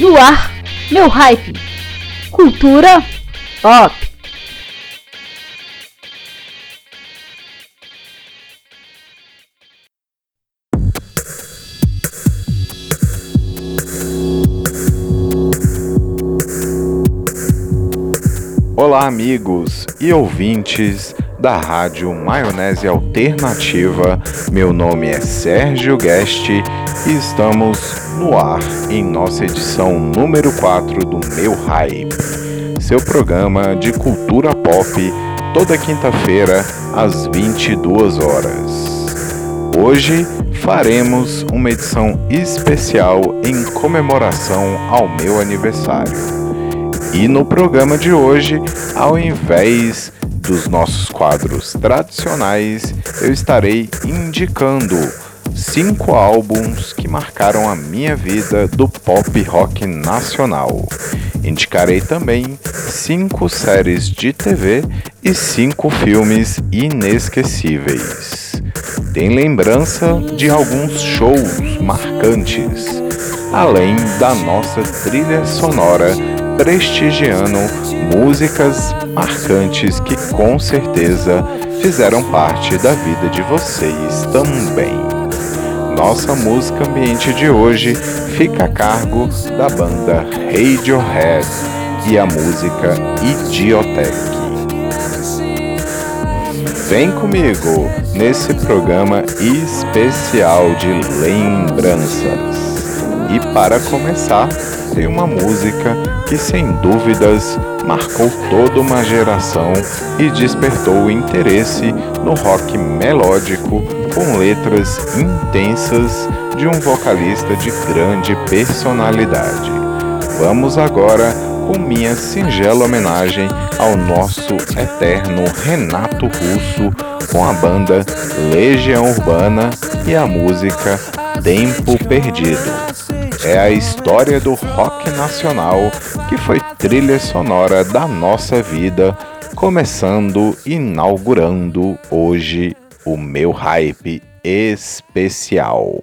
No ar, meu hype. Cultura pop. Olá, amigos e ouvintes da Rádio Maionese Alternativa. Meu nome é Sérgio Guest e estamos no ar em nossa edição número 4 do Meu Hype, seu programa de cultura pop, toda quinta-feira às 22 horas. Hoje faremos uma edição especial em comemoração ao meu aniversário. E no programa de hoje, ao invés dos nossos quadros tradicionais, eu estarei indicando cinco álbuns que marcaram a minha vida do pop rock nacional. Indicarei também cinco séries de TV e cinco filmes inesquecíveis. Tem lembrança de alguns shows marcantes, além da nossa trilha sonora prestigiando músicas marcantes que com certeza fizeram parte da vida de vocês também. Nossa música ambiente de hoje fica a cargo da banda Radiohead e a música Idiotech. Vem comigo nesse programa especial de lembranças. E para começar, tem uma música que sem dúvidas marcou toda uma geração e despertou o interesse no rock melódico com letras intensas de um vocalista de grande personalidade. Vamos agora com minha singela homenagem ao nosso eterno Renato Russo com a banda Legião Urbana e a música Tempo Perdido é a história do rock nacional que foi trilha sonora da nossa vida, começando, inaugurando hoje o meu hype especial.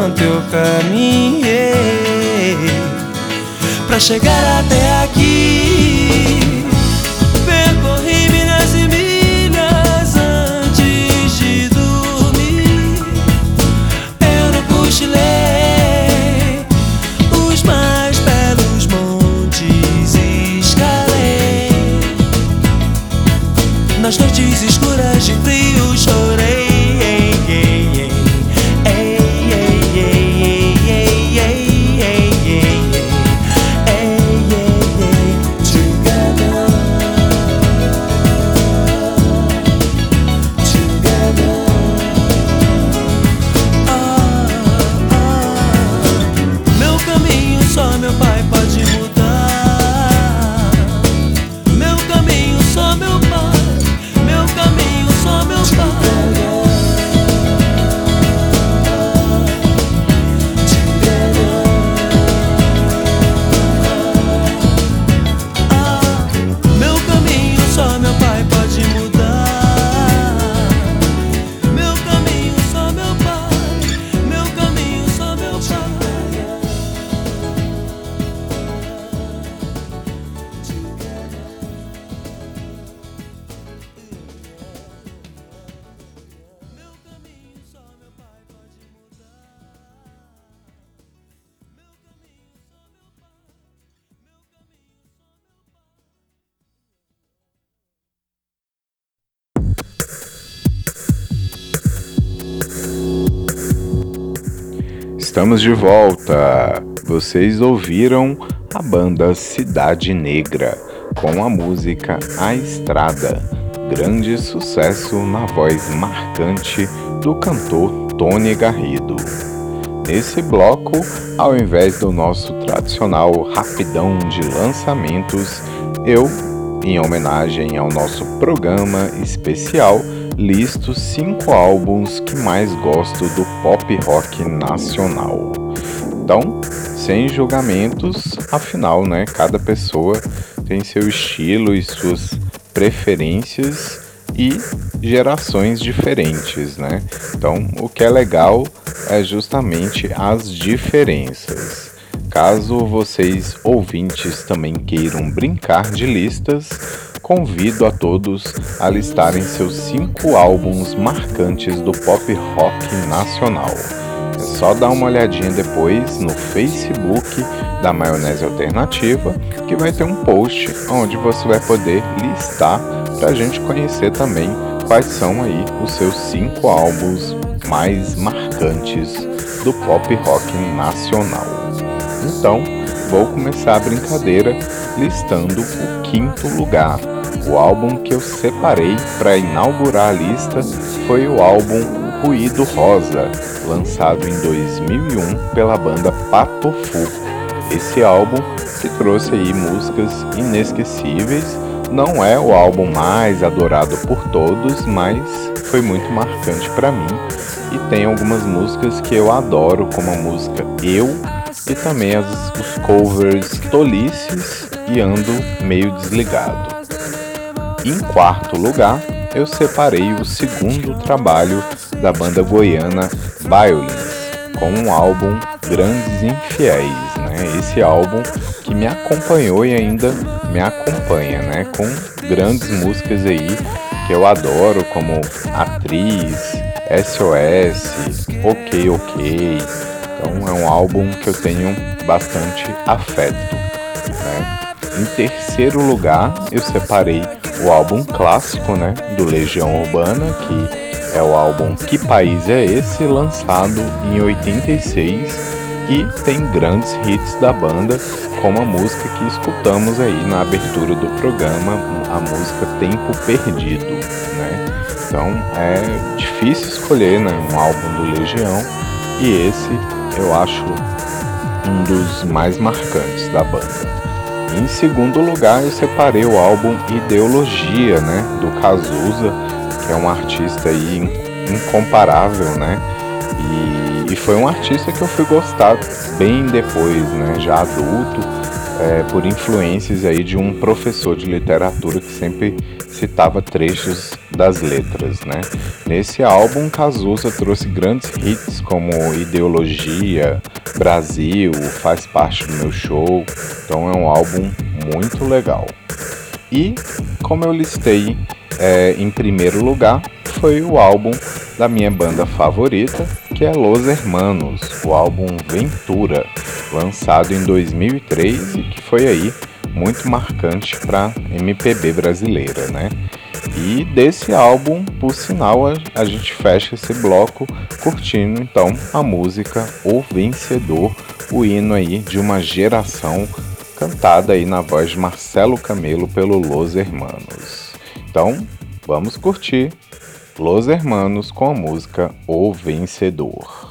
quanto eu caminhei pra chegar até aqui. Estamos de volta. Vocês ouviram a banda Cidade Negra com a música A Estrada, grande sucesso na voz marcante do cantor Tony Garrido. Nesse bloco, ao invés do nosso tradicional rapidão de lançamentos, eu em homenagem ao nosso programa especial, listo cinco álbuns que mais gosto do pop rock nacional. Então, sem julgamentos, afinal, né, cada pessoa tem seu estilo e suas preferências e gerações diferentes, né? Então, o que é legal é justamente as diferenças. Caso vocês ouvintes também queiram brincar de listas, convido a todos a listarem seus cinco álbuns marcantes do pop rock nacional. É só dar uma olhadinha depois no Facebook da Maionese Alternativa, que vai ter um post onde você vai poder listar para a gente conhecer também quais são aí os seus cinco álbuns mais marcantes do pop rock nacional. Então, vou começar a brincadeira listando o quinto lugar. O álbum que eu separei para inaugurar a lista foi o álbum Ruído Rosa, lançado em 2001 pela banda Patofu. Esse álbum que trouxe aí músicas inesquecíveis não é o álbum mais adorado por todos, mas foi muito marcante para mim e tem algumas músicas que eu adoro, como a música Eu e também as, os covers Tolices e Ando Meio Desligado. Em quarto lugar, eu separei o segundo trabalho da banda goiana Violins, com um álbum Grandes Infiéis, né? Esse álbum que me acompanhou e ainda me acompanha, né? Com grandes músicas aí que eu adoro, como Atriz, SOS, Ok Ok. Então é um álbum que eu tenho bastante afeto. Né? Em terceiro lugar, eu separei o álbum clássico, né, do Legião Urbana, que é o álbum Que País é Esse, lançado em 86 e tem grandes hits da banda, como a música que escutamos aí na abertura do programa, a música Tempo Perdido, né? Então é difícil escolher né, um álbum do Legião e esse eu acho um dos mais marcantes da banda. Em segundo lugar, eu separei o álbum Ideologia, né, do Cazuza, que é um artista aí incomparável, né? E, e, foi um artista que eu fui gostar bem depois, né, já adulto, é, por influências aí de um professor de literatura que sempre citava trechos das letras, né? Nesse álbum, Cazuza trouxe grandes hits como Ideologia, Brasil, faz parte do meu show, então é um álbum muito legal. E como eu listei é, em primeiro lugar, foi o álbum da minha banda favorita, que é Los Hermanos, o álbum Ventura, lançado em 2003 e que foi aí muito marcante para MPB brasileira, né? E desse álbum, por sinal, a, gente fecha esse bloco curtindo então a música O Vencedor, o hino aí de uma geração cantada aí na voz de Marcelo Camelo pelo Los Hermanos. Então, vamos curtir Los Hermanos com a música O Vencedor.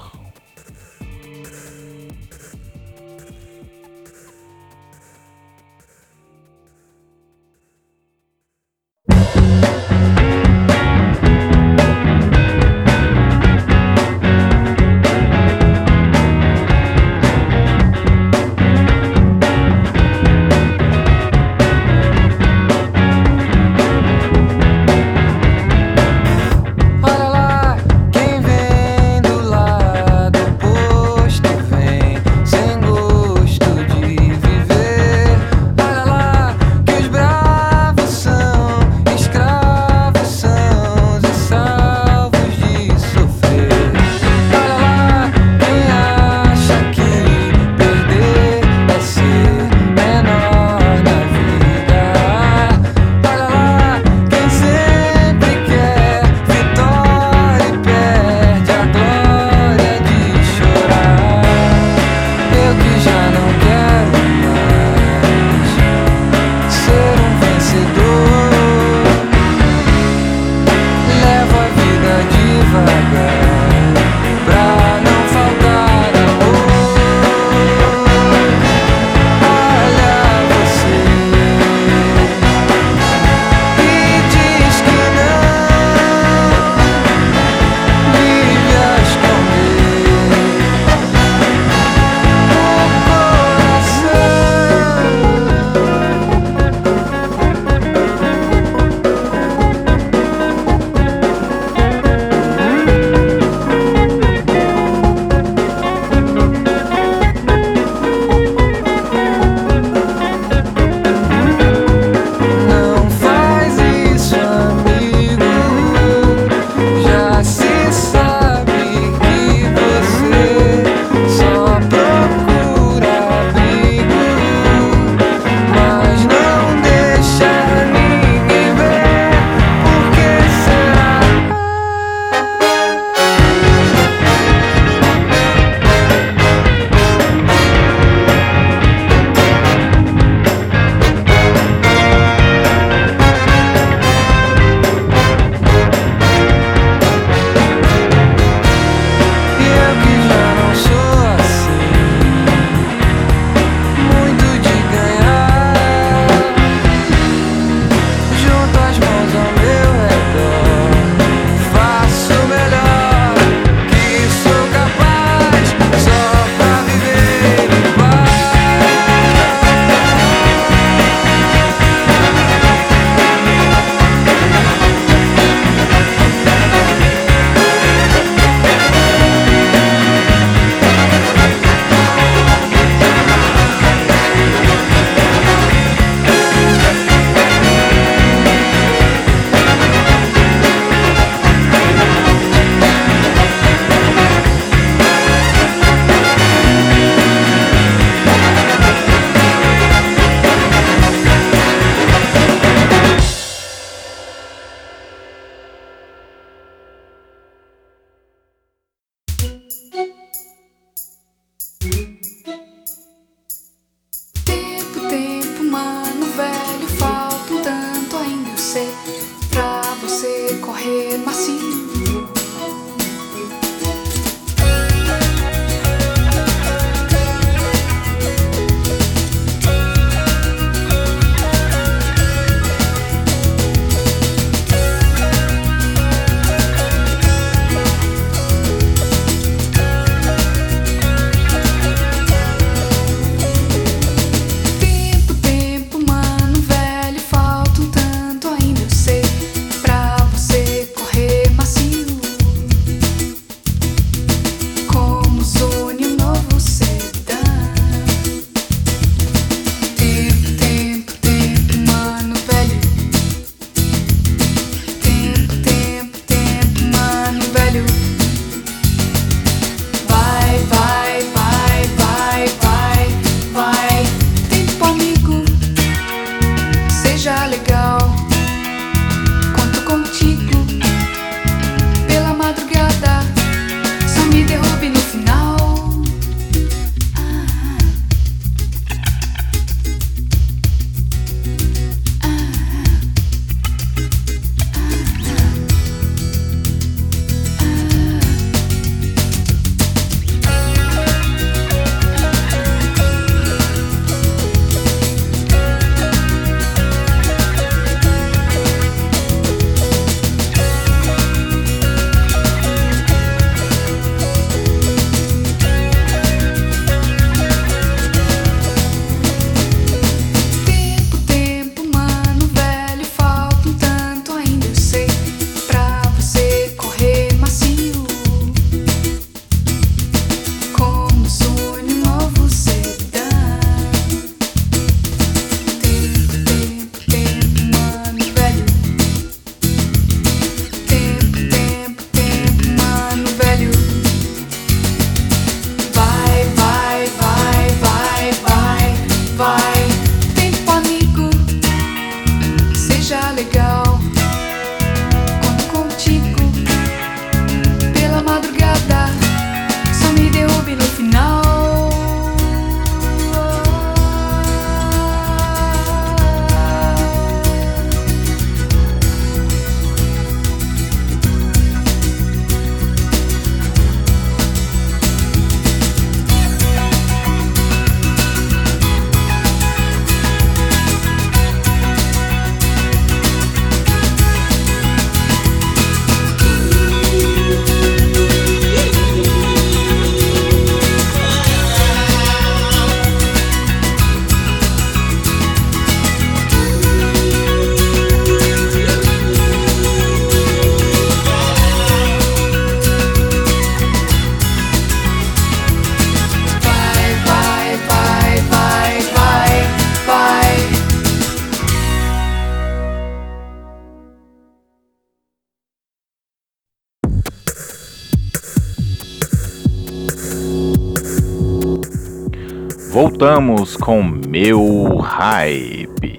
Voltamos com Meu Hype.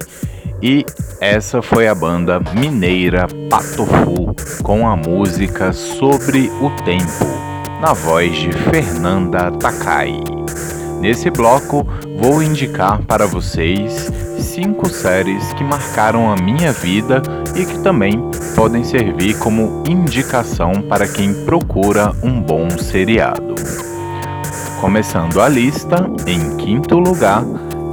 E essa foi a banda mineira Patofu com a música Sobre o Tempo, na voz de Fernanda Takai. Nesse bloco, vou indicar para vocês cinco séries que marcaram a minha vida e que também podem servir como indicação para quem procura um bom seriado. Começando a lista, em quinto lugar,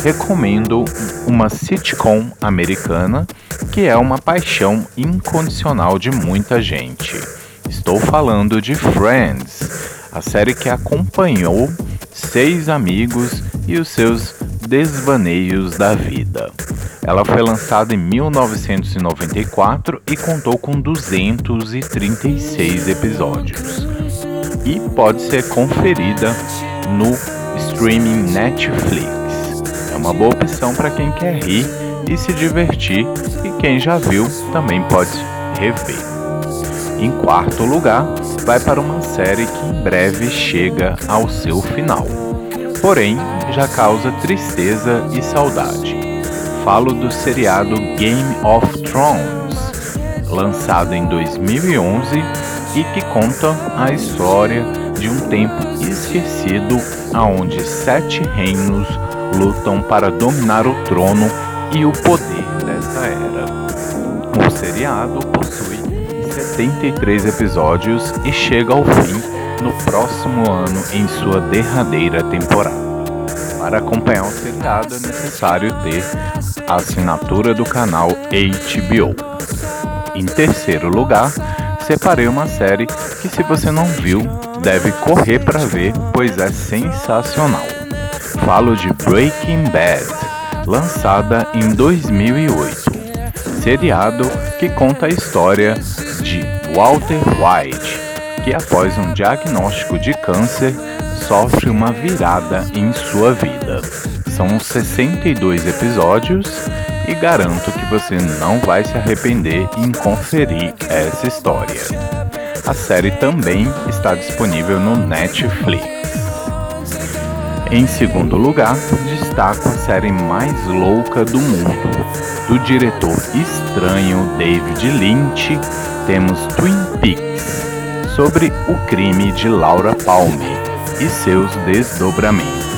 recomendo uma sitcom americana que é uma paixão incondicional de muita gente. Estou falando de Friends, a série que acompanhou seis amigos e os seus desvaneios da vida. Ela foi lançada em 1994 e contou com 236 episódios. E pode ser conferida no streaming Netflix. É uma boa opção para quem quer rir e se divertir e quem já viu também pode rever. Em quarto lugar, vai para uma série que em breve chega ao seu final. Porém, já causa tristeza e saudade. Falo do seriado Game of Thrones, lançado em 2011 e que conta a história de um tempo esquecido aonde sete reinos lutam para dominar o trono e o poder dessa era. O seriado possui 73 episódios e chega ao fim no próximo ano em sua derradeira temporada. Para acompanhar o seriado é necessário ter a assinatura do canal HBO. Em terceiro lugar, separei uma série que se você não viu, deve correr para ver, pois é sensacional. Falo de Breaking Bad, lançada em 2008. Seriado que conta a história de Walter White, que após um diagnóstico de câncer sofre uma virada em sua vida. São 62 episódios e garanto que você não vai se arrepender em conferir essa história. A série também está disponível no Netflix. Em segundo lugar, destaco a série mais louca do mundo. Do diretor estranho David Lynch, temos Twin Peaks, sobre o crime de Laura Palmer e seus desdobramentos.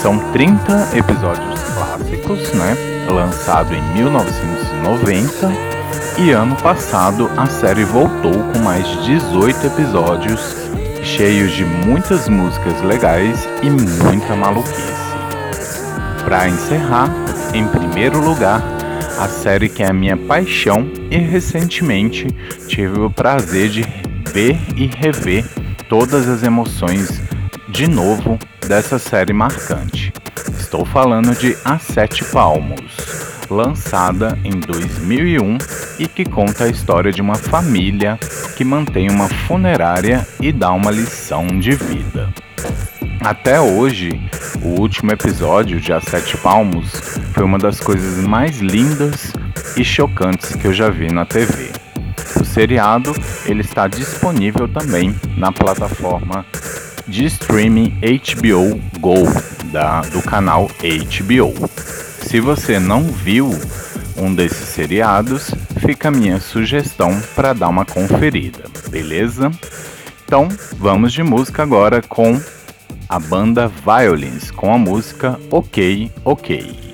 São 30 episódios clássicos, né? Lançado em 1990 e ano passado a série voltou com mais 18 episódios, cheios de muitas músicas legais e muita maluquice. Para encerrar, em primeiro lugar, a série que é a minha paixão e recentemente tive o prazer de ver e rever todas as emoções de novo dessa série marcante. Estou falando de A Sete Palmos, lançada em 2001 e que conta a história de uma família que mantém uma funerária e dá uma lição de vida. Até hoje, o último episódio de A Sete Palmos foi uma das coisas mais lindas e chocantes que eu já vi na TV. O seriado ele está disponível também na plataforma de streaming HBO Go da, do canal HBO. Se você não viu um desses seriados, fica a minha sugestão para dar uma conferida, beleza? Então vamos de música agora com a banda Violins com a música Ok Ok.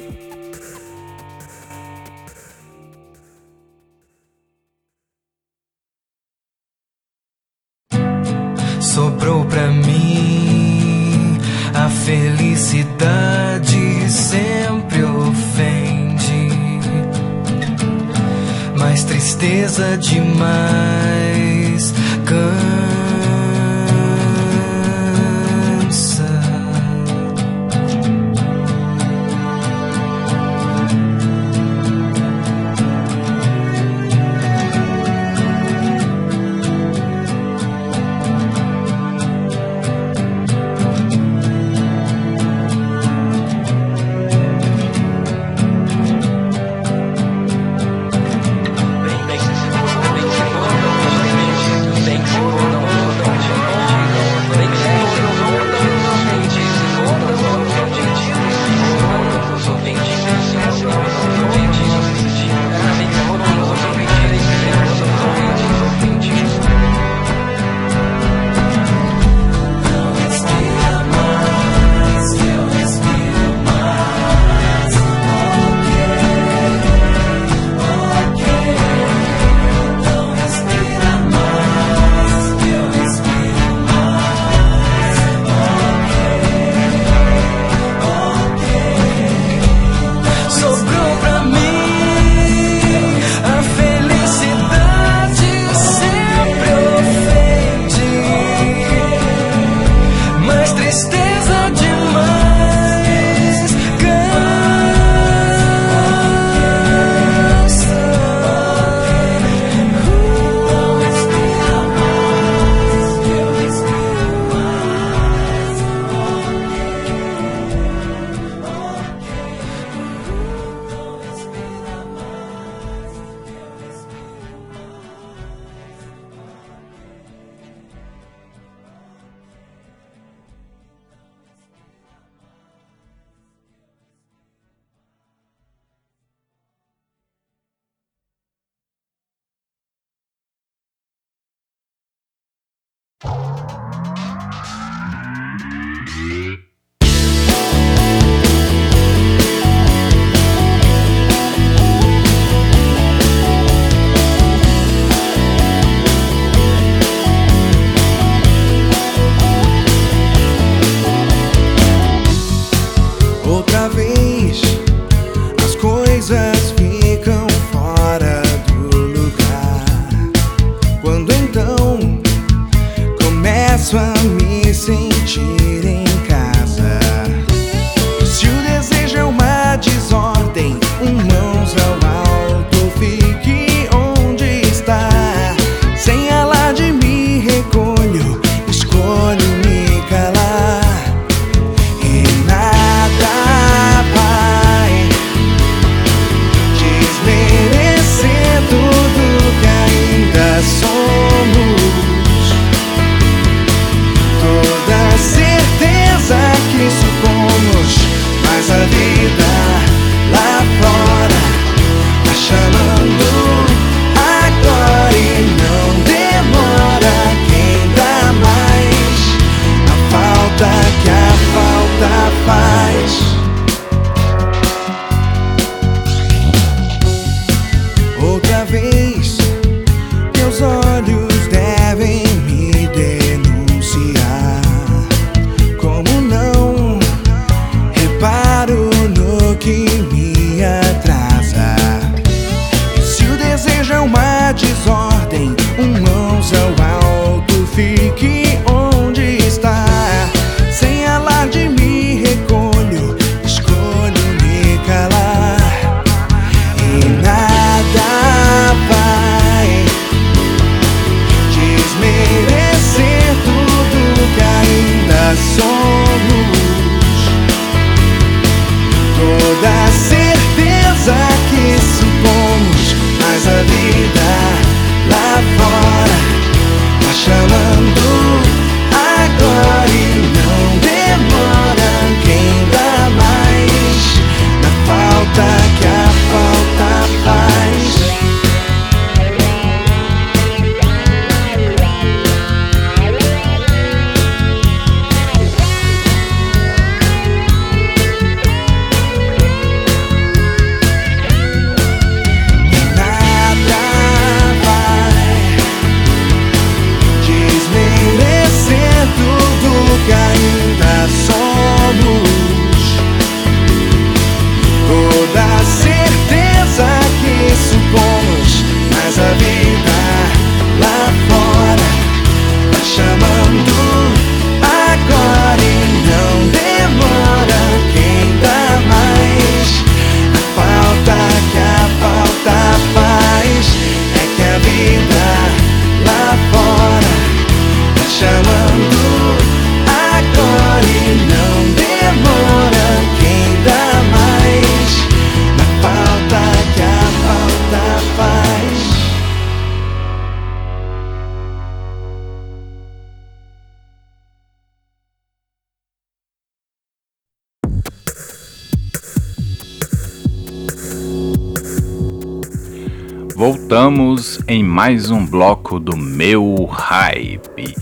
mais um bloco do meu hype.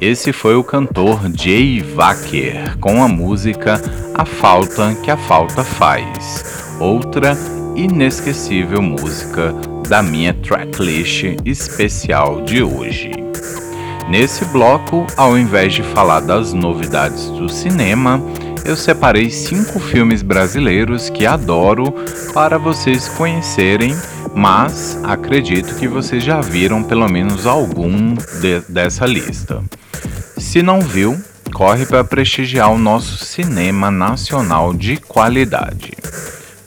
Esse foi o cantor Jay Wacker com a música A Falta que a Falta Faz, outra inesquecível música da minha tracklist especial de hoje. Nesse bloco, ao invés de falar das novidades do cinema, eu separei cinco filmes brasileiros que adoro para vocês conhecerem mas acredito que vocês já viram pelo menos algum de, dessa lista. Se não viu, corre para prestigiar o nosso cinema nacional de qualidade.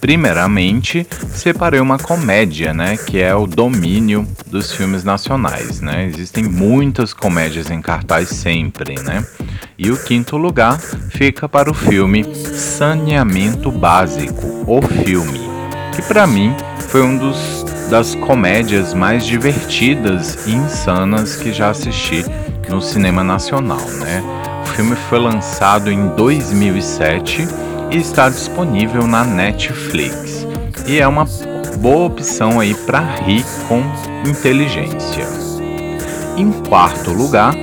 Primeiramente, separei uma comédia, né, que é o domínio dos filmes nacionais, né? Existem muitas comédias em cartaz sempre, né? E o quinto lugar fica para o filme Saneamento Básico, o filme, que para mim foi um dos das comédias mais divertidas e insanas que já assisti no cinema nacional, né? O filme foi lançado em 2007 e está disponível na Netflix. E é uma boa opção aí para rir com inteligência. Em quarto lugar,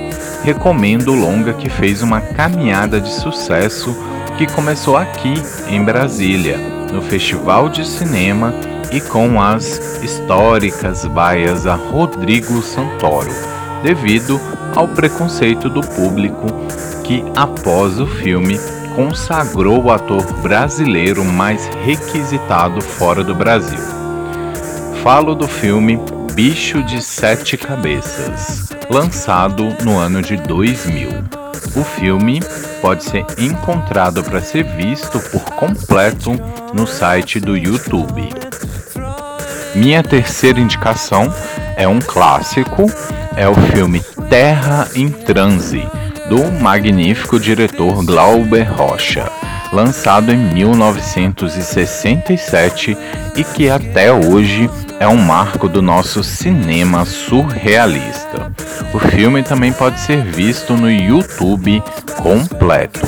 recomendo o longa que fez uma caminhada de sucesso que começou aqui em Brasília, no Festival de Cinema e com as históricas baias a Rodrigo Santoro, devido ao preconceito do público que, após o filme, consagrou o ator brasileiro mais requisitado fora do Brasil. Falo do filme Bicho de Sete Cabeças, lançado no ano de 2000. O filme pode ser encontrado para ser visto por completo no site do YouTube. Minha terceira indicação é um clássico, é o filme Terra em Transe do magnífico diretor Glauber Rocha, lançado em 1967 e que até hoje é um marco do nosso cinema surrealista. O filme também pode ser visto no YouTube completo.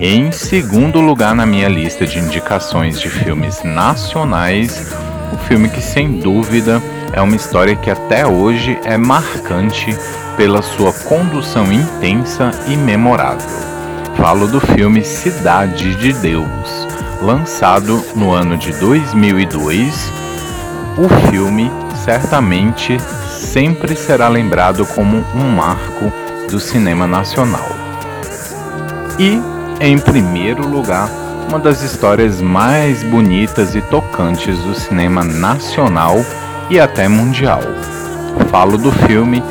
Em segundo lugar na minha lista de indicações de filmes nacionais, o filme que sem dúvida é uma história que até hoje é marcante pela sua condução intensa e memorável. Falo do filme Cidade de Deus, lançado no ano de 2002. O filme certamente sempre será lembrado como um marco do cinema nacional. E, em primeiro lugar, uma das histórias mais bonitas e tocantes do cinema nacional e até mundial. Falo do filme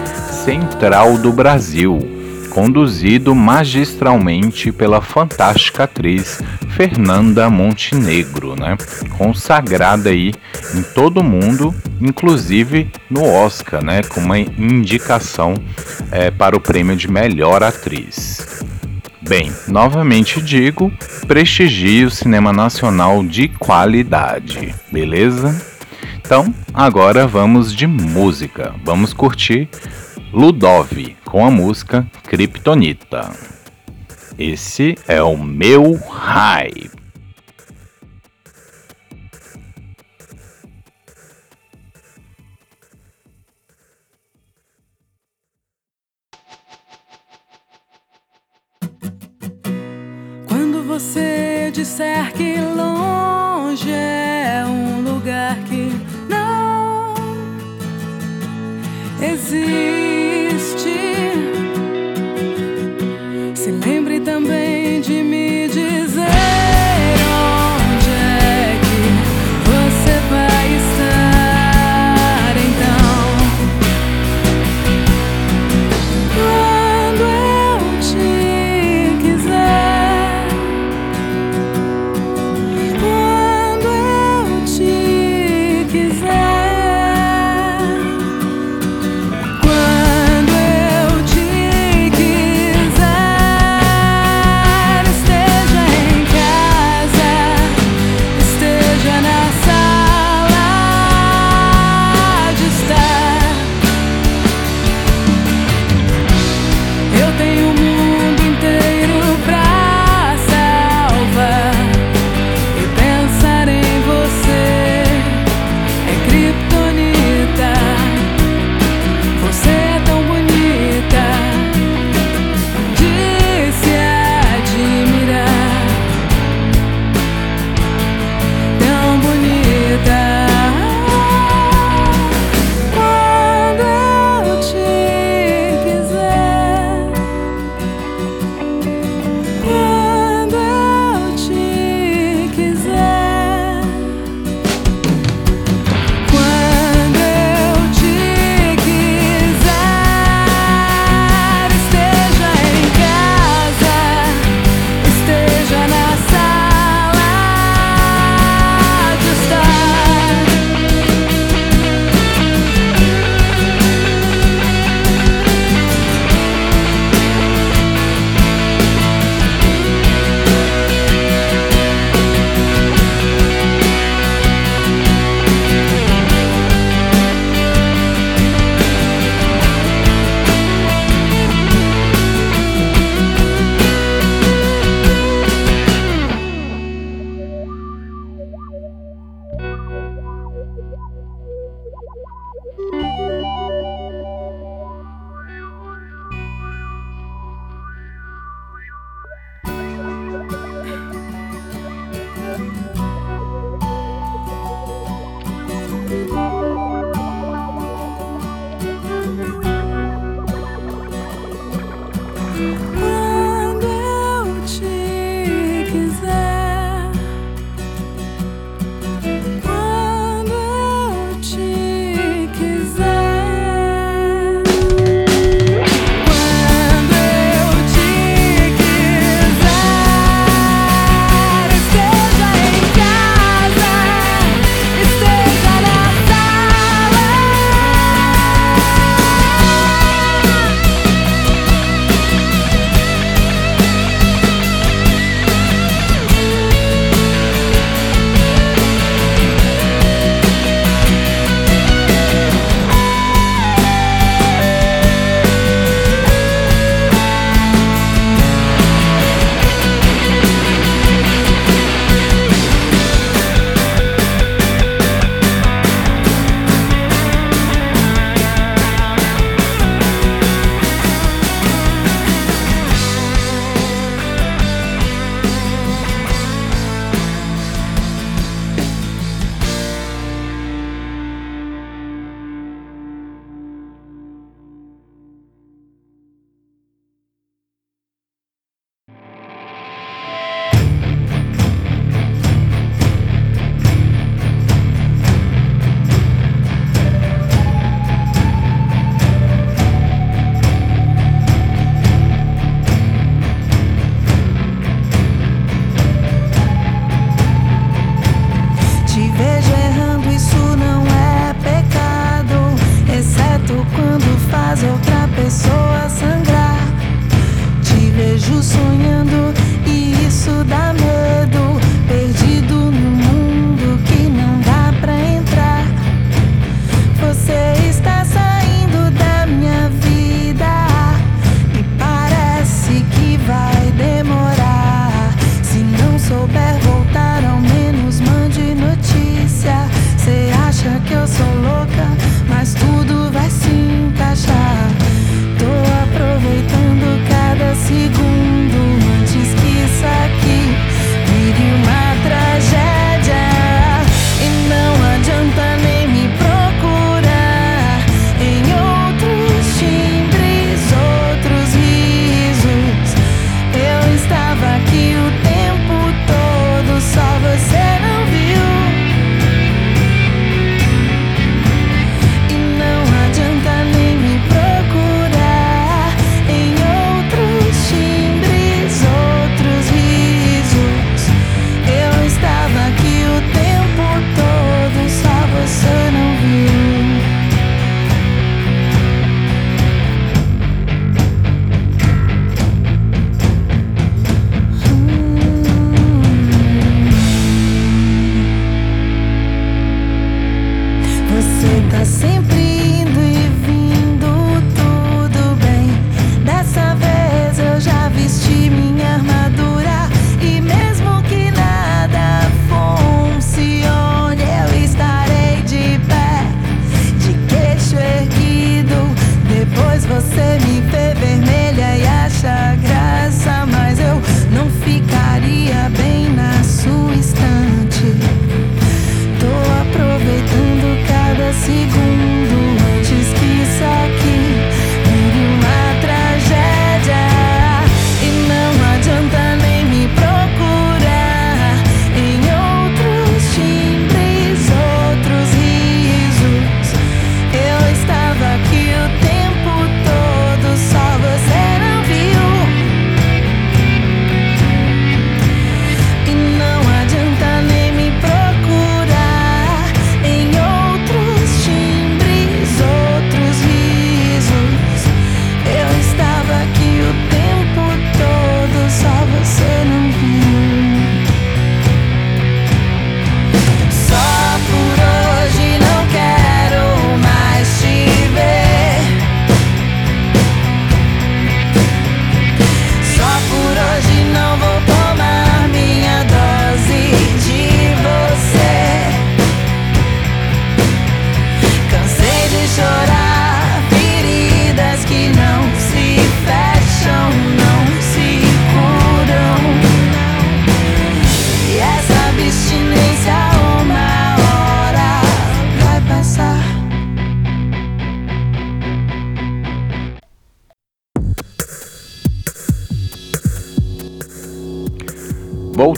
Central do Brasil, conduzido magistralmente pela fantástica atriz Fernanda Montenegro, né? consagrada aí em todo o mundo, inclusive no Oscar, né? com uma indicação é, para o prêmio de melhor atriz. Bem, novamente digo, prestigie o cinema nacional de qualidade, beleza? Então, agora vamos de música. Vamos curtir Ludov com a música Kryptonita. Esse é o meu hype. Você disser que longe é um lugar que não existe. Se lembre também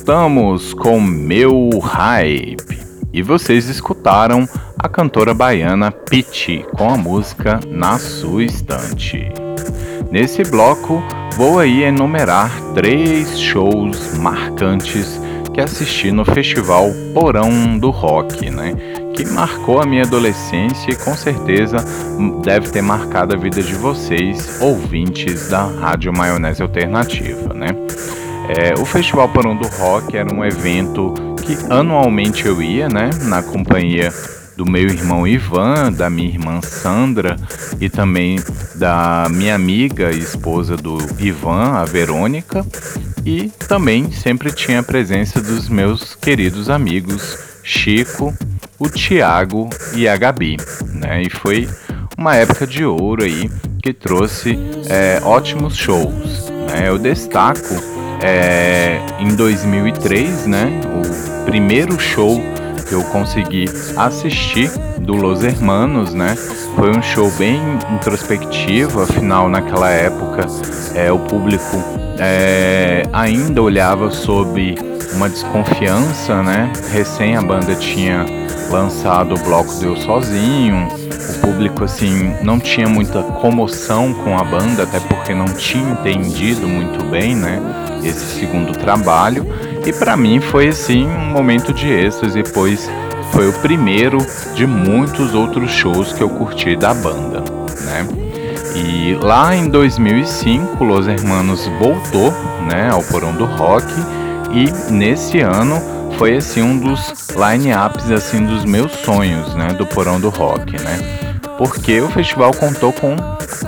voltamos com Meu Hype. E vocês escutaram a cantora baiana Piti com a música Na Sua Estante. Nesse bloco, vou aí enumerar três shows marcantes que assisti no festival Porão do Rock, né? Que marcou a minha adolescência e com certeza deve ter marcado a vida de vocês, ouvintes da Rádio Maionese Alternativa, né? É, o Festival Porão do Rock era um evento que anualmente eu ia, né? Na companhia do meu irmão Ivan, da minha irmã Sandra e também da minha amiga e esposa do Ivan, a Verônica, e também sempre tinha a presença dos meus queridos amigos Chico, o Tiago e a Gabi, né? E foi uma época de ouro aí que trouxe é, ótimos shows. Né? Eu destaco é, em 2003, né? O primeiro show que eu consegui assistir do Los Hermanos, né? Foi um show bem introspectivo, afinal naquela época é, o público é, ainda olhava sob uma desconfiança, né? Recém a banda tinha lançado o bloco Deu Sozinho, o público assim não tinha muita comoção com a banda, até porque não tinha entendido muito bem, né? Esse segundo trabalho. E para mim foi assim um momento de êxtase, pois foi o primeiro de muitos outros shows que eu curti da banda, né? E lá em 2005, Los Hermanos voltou, né, ao Porão do Rock e nesse ano foi assim um dos line-ups assim dos meus sonhos, né, do Porão do Rock, né? Porque o festival contou com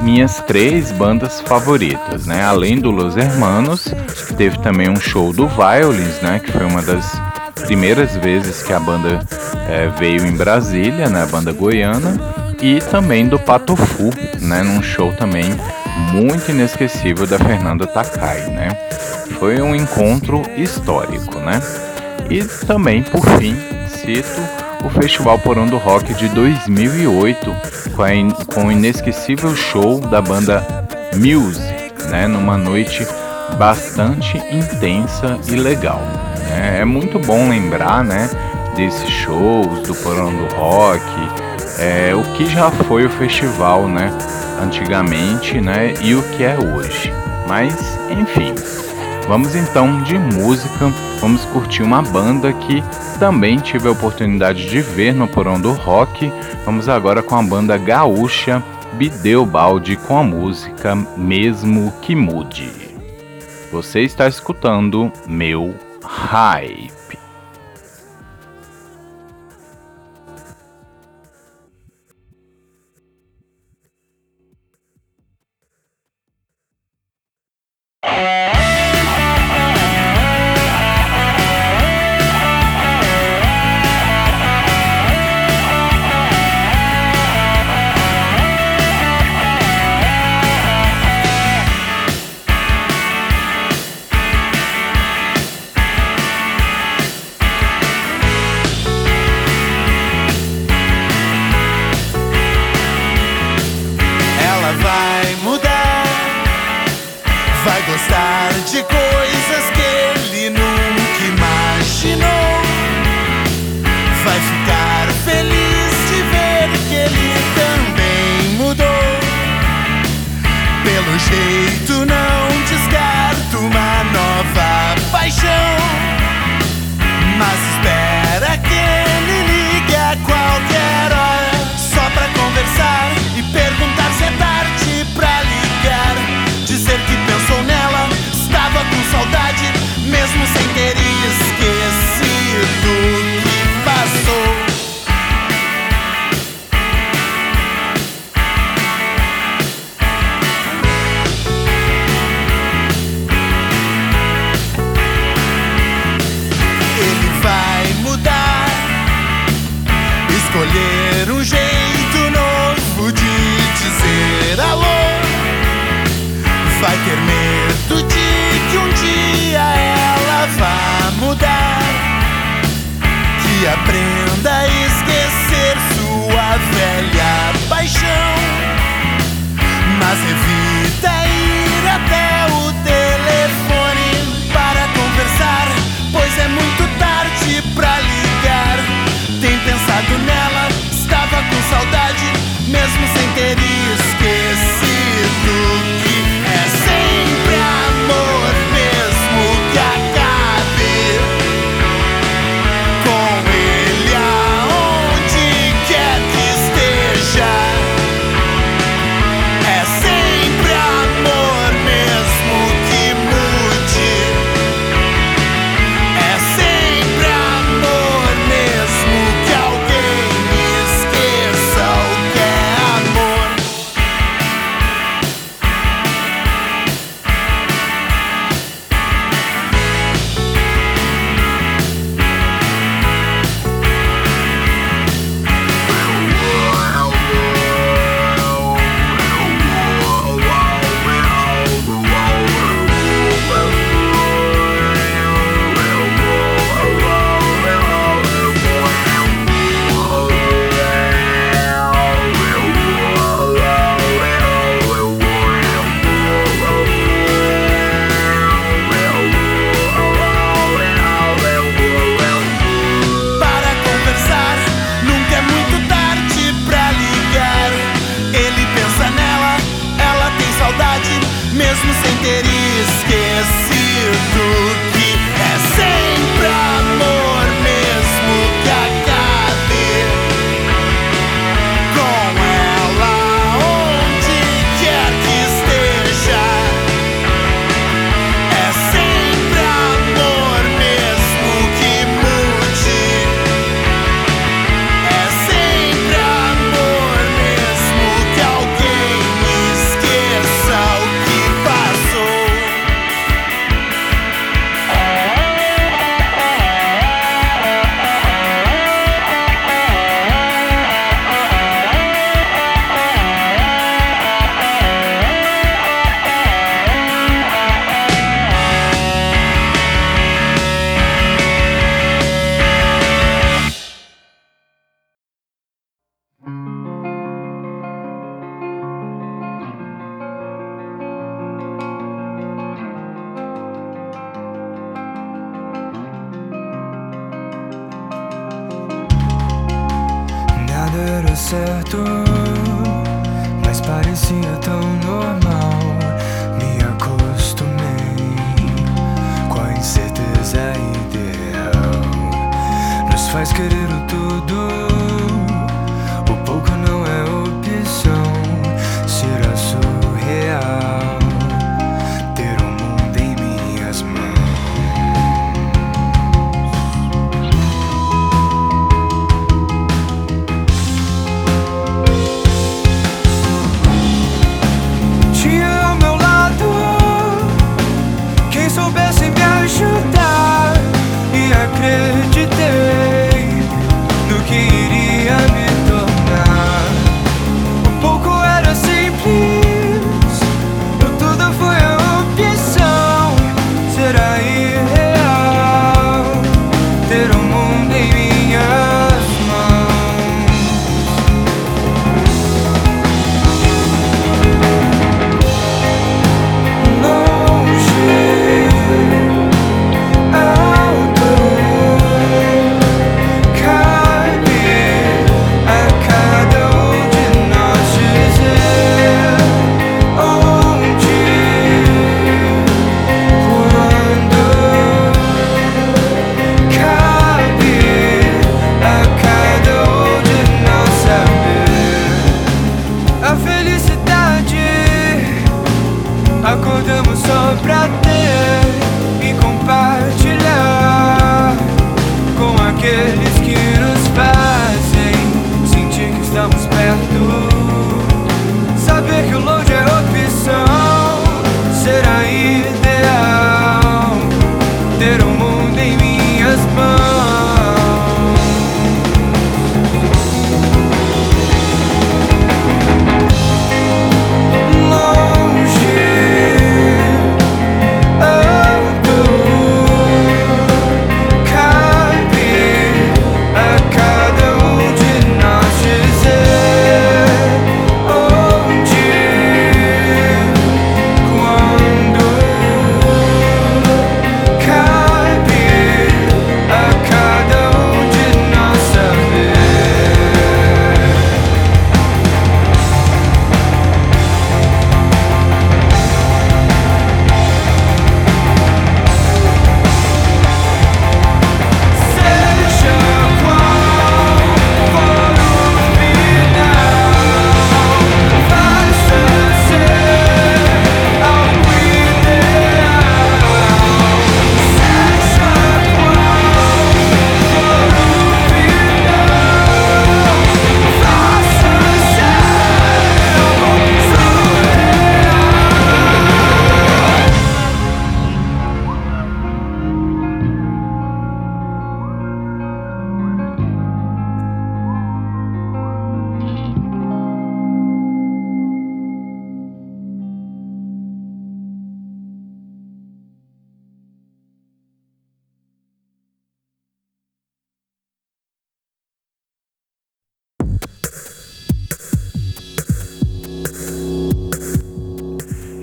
minhas três bandas favoritas, né? Além do Los Hermanos, teve também um show do Violins, né? Que foi uma das primeiras vezes que a banda é, veio em Brasília, né? A banda goiana. E também do Patofu, né? Num show também muito inesquecível da Fernanda Takai, né? Foi um encontro histórico, né? E também, por fim, cito o Festival Porão do Rock de 2008, com, a, com o inesquecível show da banda Muse, né, numa noite bastante intensa e legal. Né? É muito bom lembrar né, desses shows do Porão do Rock, é, o que já foi o festival né, antigamente né, e o que é hoje. Mas, enfim, vamos então de música, vamos curtir uma banda que também tive a oportunidade de ver no Porão do Rock. Vamos agora com a banda gaúcha Bideu Balde com a música Mesmo Que Mude. Você está escutando meu Hype.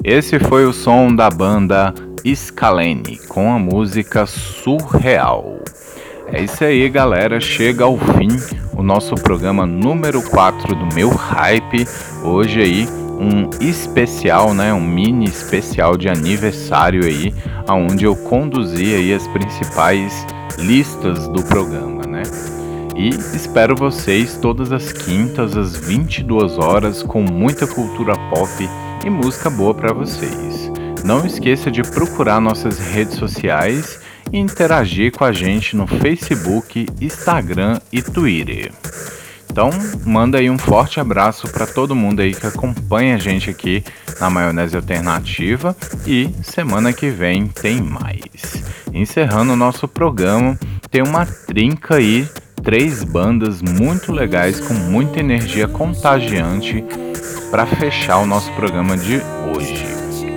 Esse foi o som da banda Scalene com a música Surreal. É isso aí, galera. Chega ao fim o nosso programa número 4 do meu hype. Hoje aí um especial, né, um mini especial de aniversário aí, aonde eu conduzi aí as principais listas do programa, né? E espero vocês todas as quintas às 22 horas com muita cultura pop e música boa para vocês. Não esqueça de procurar nossas redes sociais e interagir com a gente no Facebook, Instagram e Twitter. Então, manda aí um forte abraço para todo mundo aí que acompanha a gente aqui na Maionese Alternativa e semana que vem tem mais. Encerrando o nosso programa, tem uma trinca aí, três bandas muito legais com muita energia contagiante para fechar o nosso programa de hoje.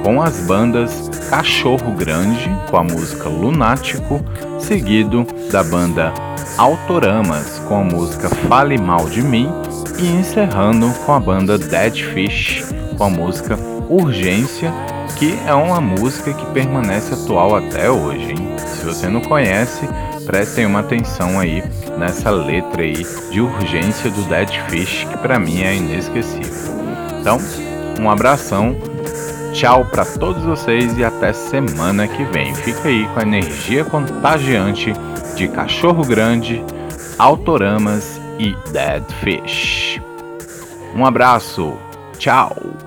Com as bandas Cachorro Grande com a música Lunático, seguido da banda Autoramas com a música Fale Mal de Mim e encerrando com a banda Dead Fish com a música Urgência, que é uma música que permanece atual até hoje. Hein? Se você não conhece, prestem uma atenção aí nessa letra aí de urgência do Dead Fish, que para mim é inesquecível. Então, um abração, tchau para todos vocês e até semana que vem. Fica aí com a energia contagiante de Cachorro Grande, Autoramas e Dead Fish. Um abraço, tchau!